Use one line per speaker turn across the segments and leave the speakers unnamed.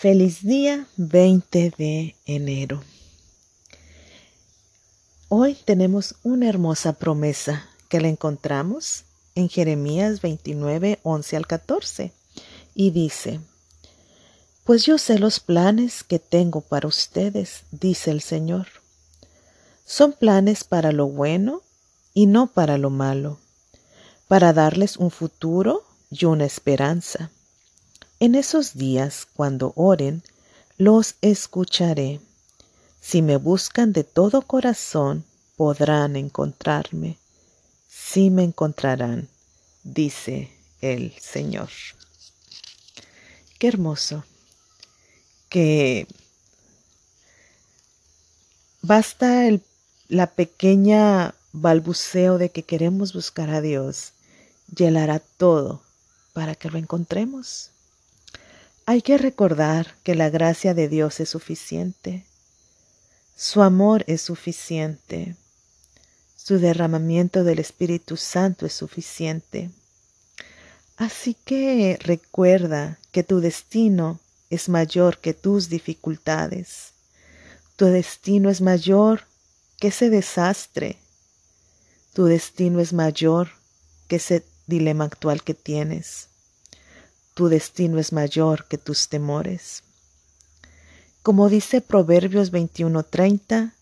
Feliz día 20 de enero. Hoy tenemos una hermosa promesa que la encontramos en Jeremías 29, 11 al 14 y dice, Pues yo sé los planes que tengo para ustedes, dice el Señor. Son planes para lo bueno y no para lo malo, para darles un futuro y una esperanza. En esos días, cuando oren, los escucharé. Si me buscan de todo corazón, podrán encontrarme. Sí me encontrarán, dice el Señor. Qué hermoso que basta el, la pequeña balbuceo de que queremos buscar a Dios y Él hará todo para que lo encontremos. Hay que recordar que la gracia de Dios es suficiente. Su amor es suficiente. Su derramamiento del Espíritu Santo es suficiente. Así que recuerda que tu destino es mayor que tus dificultades. Tu destino es mayor que ese desastre. Tu destino es mayor que ese dilema actual que tienes. Tu destino es mayor que tus temores. Como dice Proverbios 21:30,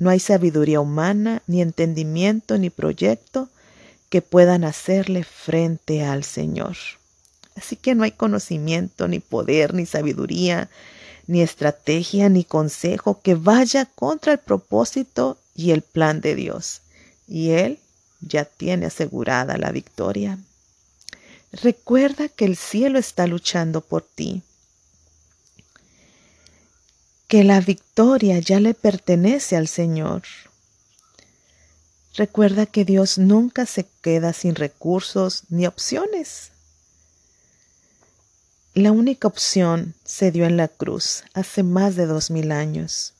no hay sabiduría humana, ni entendimiento, ni proyecto que puedan hacerle frente al Señor. Así que no hay conocimiento, ni poder, ni sabiduría, ni estrategia, ni consejo que vaya contra el propósito y el plan de Dios. Y Él ya tiene asegurada la victoria. Recuerda que el cielo está luchando por ti, que la victoria ya le pertenece al Señor. Recuerda que Dios nunca se queda sin recursos ni opciones. La única opción se dio en la cruz hace más de dos mil años.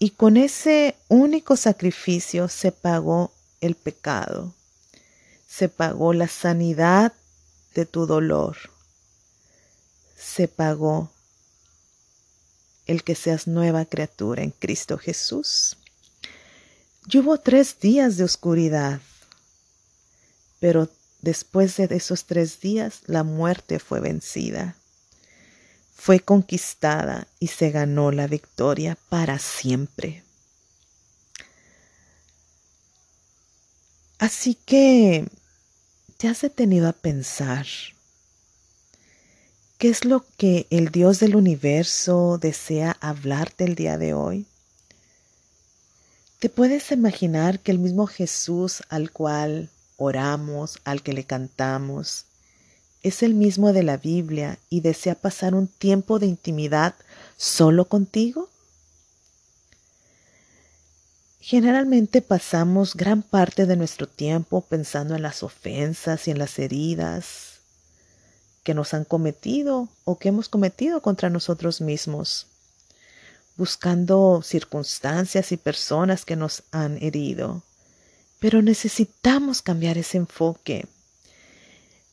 Y con ese único sacrificio se pagó el pecado se pagó la sanidad de tu dolor. Se pagó el que seas nueva criatura en Cristo Jesús. Y hubo tres días de oscuridad, pero después de esos tres días la muerte fue vencida, fue conquistada y se ganó la victoria para siempre. Así que ¿Te has detenido a pensar qué es lo que el Dios del universo desea hablarte el día de hoy? ¿Te puedes imaginar que el mismo Jesús al cual oramos, al que le cantamos, es el mismo de la Biblia y desea pasar un tiempo de intimidad solo contigo? Generalmente pasamos gran parte de nuestro tiempo pensando en las ofensas y en las heridas que nos han cometido o que hemos cometido contra nosotros mismos, buscando circunstancias y personas que nos han herido. Pero necesitamos cambiar ese enfoque.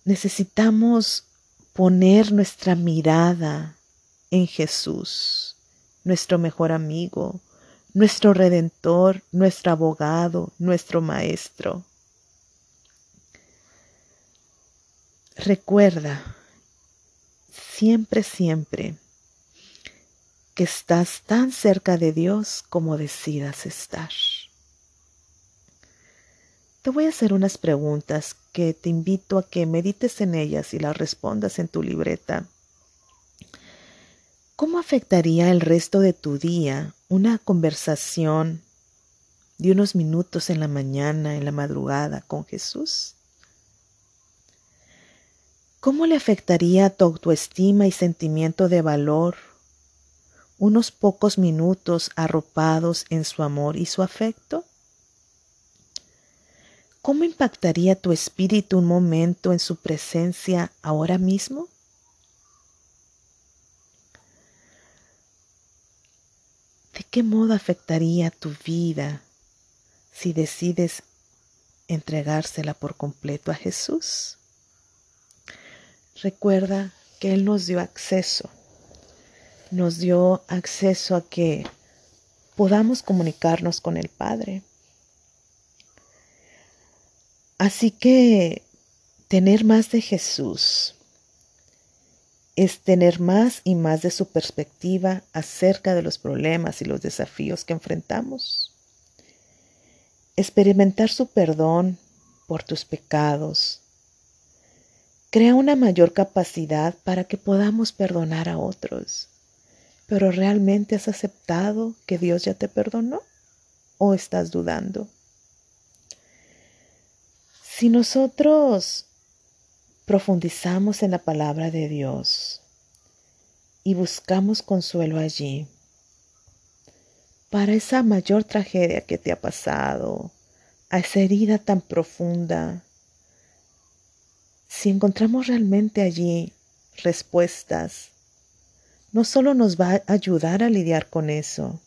Necesitamos poner nuestra mirada en Jesús, nuestro mejor amigo, nuestro redentor, nuestro abogado, nuestro maestro. Recuerda siempre, siempre que estás tan cerca de Dios como decidas estar. Te voy a hacer unas preguntas que te invito a que medites en ellas y las respondas en tu libreta. ¿Cómo afectaría el resto de tu día una conversación de unos minutos en la mañana, en la madrugada con Jesús? ¿Cómo le afectaría tu autoestima y sentimiento de valor unos pocos minutos arropados en su amor y su afecto? ¿Cómo impactaría tu espíritu un momento en su presencia ahora mismo? ¿De qué modo afectaría tu vida si decides entregársela por completo a Jesús? Recuerda que Él nos dio acceso nos dio acceso a que podamos comunicarnos con el Padre. Así que tener más de Jesús es tener más y más de su perspectiva acerca de los problemas y los desafíos que enfrentamos. Experimentar su perdón por tus pecados crea una mayor capacidad para que podamos perdonar a otros. Pero ¿realmente has aceptado que Dios ya te perdonó? ¿O estás dudando? Si nosotros profundizamos en la palabra de Dios y buscamos consuelo allí, para esa mayor tragedia que te ha pasado, a esa herida tan profunda, si encontramos realmente allí respuestas, no solo nos va a ayudar a lidiar con eso,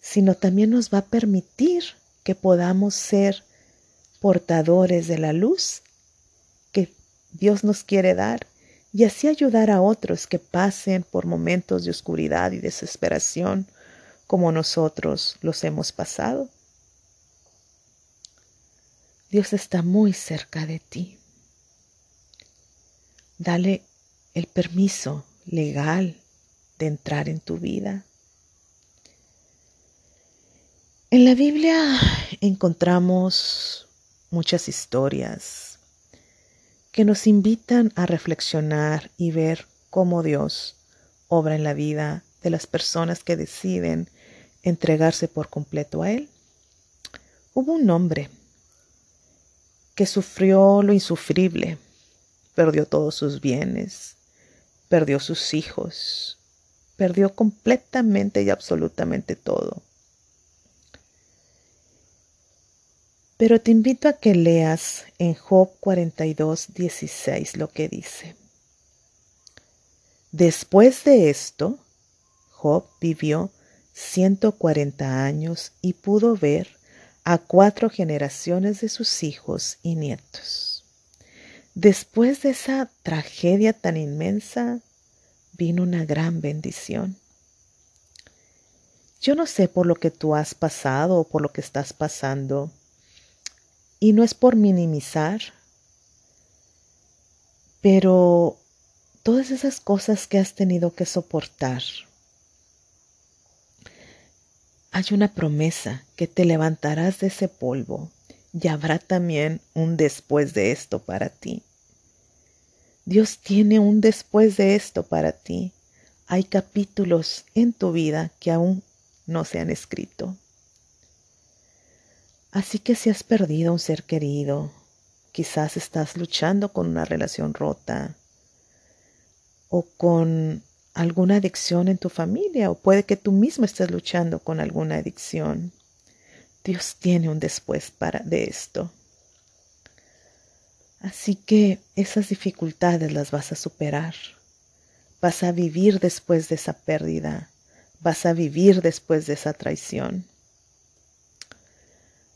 sino también nos va a permitir que podamos ser portadores de la luz Dios nos quiere dar y así ayudar a otros que pasen por momentos de oscuridad y desesperación como nosotros los hemos pasado. Dios está muy cerca de ti. Dale el permiso legal de entrar en tu vida. En la Biblia encontramos muchas historias que nos invitan a reflexionar y ver cómo Dios obra en la vida de las personas que deciden entregarse por completo a Él. Hubo un hombre que sufrió lo insufrible, perdió todos sus bienes, perdió sus hijos, perdió completamente y absolutamente todo. Pero te invito a que leas en Job 42, 16 lo que dice. Después de esto, Job vivió 140 años y pudo ver a cuatro generaciones de sus hijos y nietos. Después de esa tragedia tan inmensa, vino una gran bendición. Yo no sé por lo que tú has pasado o por lo que estás pasando, y no es por minimizar, pero todas esas cosas que has tenido que soportar, hay una promesa que te levantarás de ese polvo y habrá también un después de esto para ti. Dios tiene un después de esto para ti. Hay capítulos en tu vida que aún no se han escrito. Así que si has perdido un ser querido, quizás estás luchando con una relación rota o con alguna adicción en tu familia o puede que tú mismo estés luchando con alguna adicción. Dios tiene un después para de esto. Así que esas dificultades las vas a superar. Vas a vivir después de esa pérdida. Vas a vivir después de esa traición.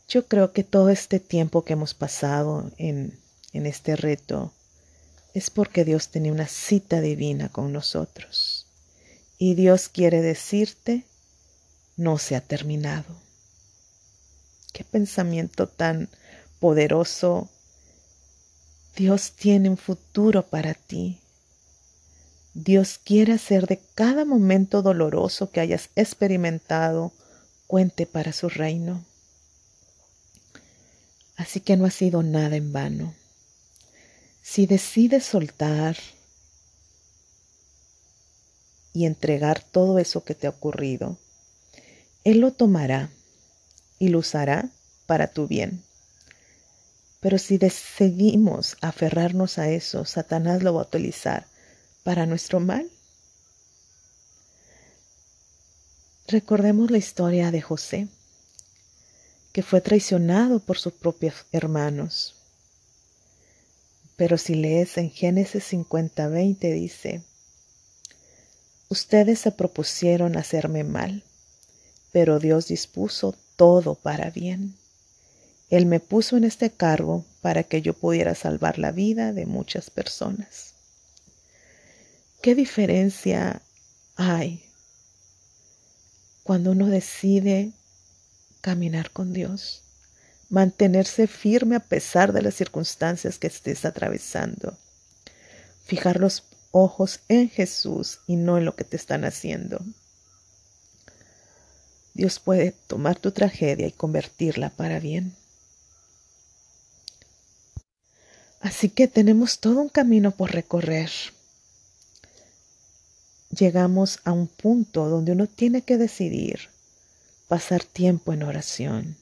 Yo creo que todo este tiempo que hemos pasado en, en este reto es porque Dios tenía una cita divina con nosotros. Y Dios quiere decirte, no se ha terminado. Qué pensamiento tan poderoso. Dios tiene un futuro para ti. Dios quiere hacer de cada momento doloroso que hayas experimentado cuente para su reino. Así que no ha sido nada en vano. Si decides soltar y entregar todo eso que te ha ocurrido, Él lo tomará y lo usará para tu bien. Pero si decidimos aferrarnos a eso, Satanás lo va a utilizar para nuestro mal. Recordemos la historia de José que fue traicionado por sus propios hermanos. Pero si lees en Génesis 50, 20 dice, Ustedes se propusieron hacerme mal, pero Dios dispuso todo para bien. Él me puso en este cargo para que yo pudiera salvar la vida de muchas personas. ¿Qué diferencia hay cuando uno decide caminar con Dios, mantenerse firme a pesar de las circunstancias que estés atravesando, fijar los ojos en Jesús y no en lo que te están haciendo. Dios puede tomar tu tragedia y convertirla para bien. Así que tenemos todo un camino por recorrer. Llegamos a un punto donde uno tiene que decidir pasar tiempo en oración,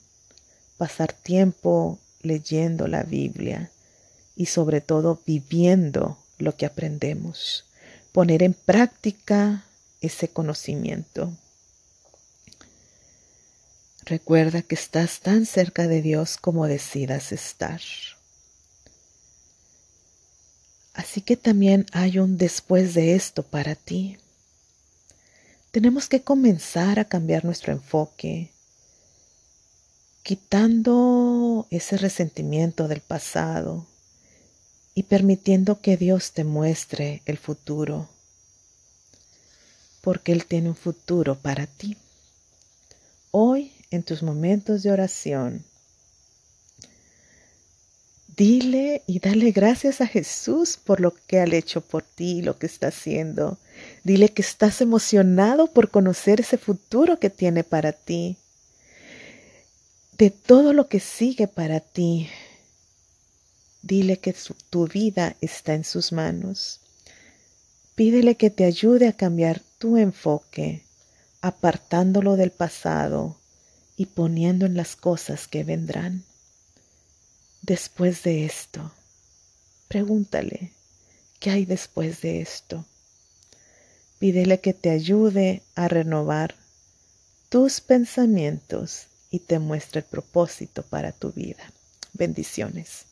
pasar tiempo leyendo la Biblia y sobre todo viviendo lo que aprendemos, poner en práctica ese conocimiento. Recuerda que estás tan cerca de Dios como decidas estar. Así que también hay un después de esto para ti. Tenemos que comenzar a cambiar nuestro enfoque, quitando ese resentimiento del pasado y permitiendo que Dios te muestre el futuro, porque Él tiene un futuro para ti. Hoy en tus momentos de oración. Dile y dale gracias a Jesús por lo que ha hecho por ti, lo que está haciendo. Dile que estás emocionado por conocer ese futuro que tiene para ti. De todo lo que sigue para ti. Dile que tu vida está en sus manos. Pídele que te ayude a cambiar tu enfoque, apartándolo del pasado y poniendo en las cosas que vendrán. Después de esto, pregúntale, ¿qué hay después de esto? Pídele que te ayude a renovar tus pensamientos y te muestre el propósito para tu vida. Bendiciones.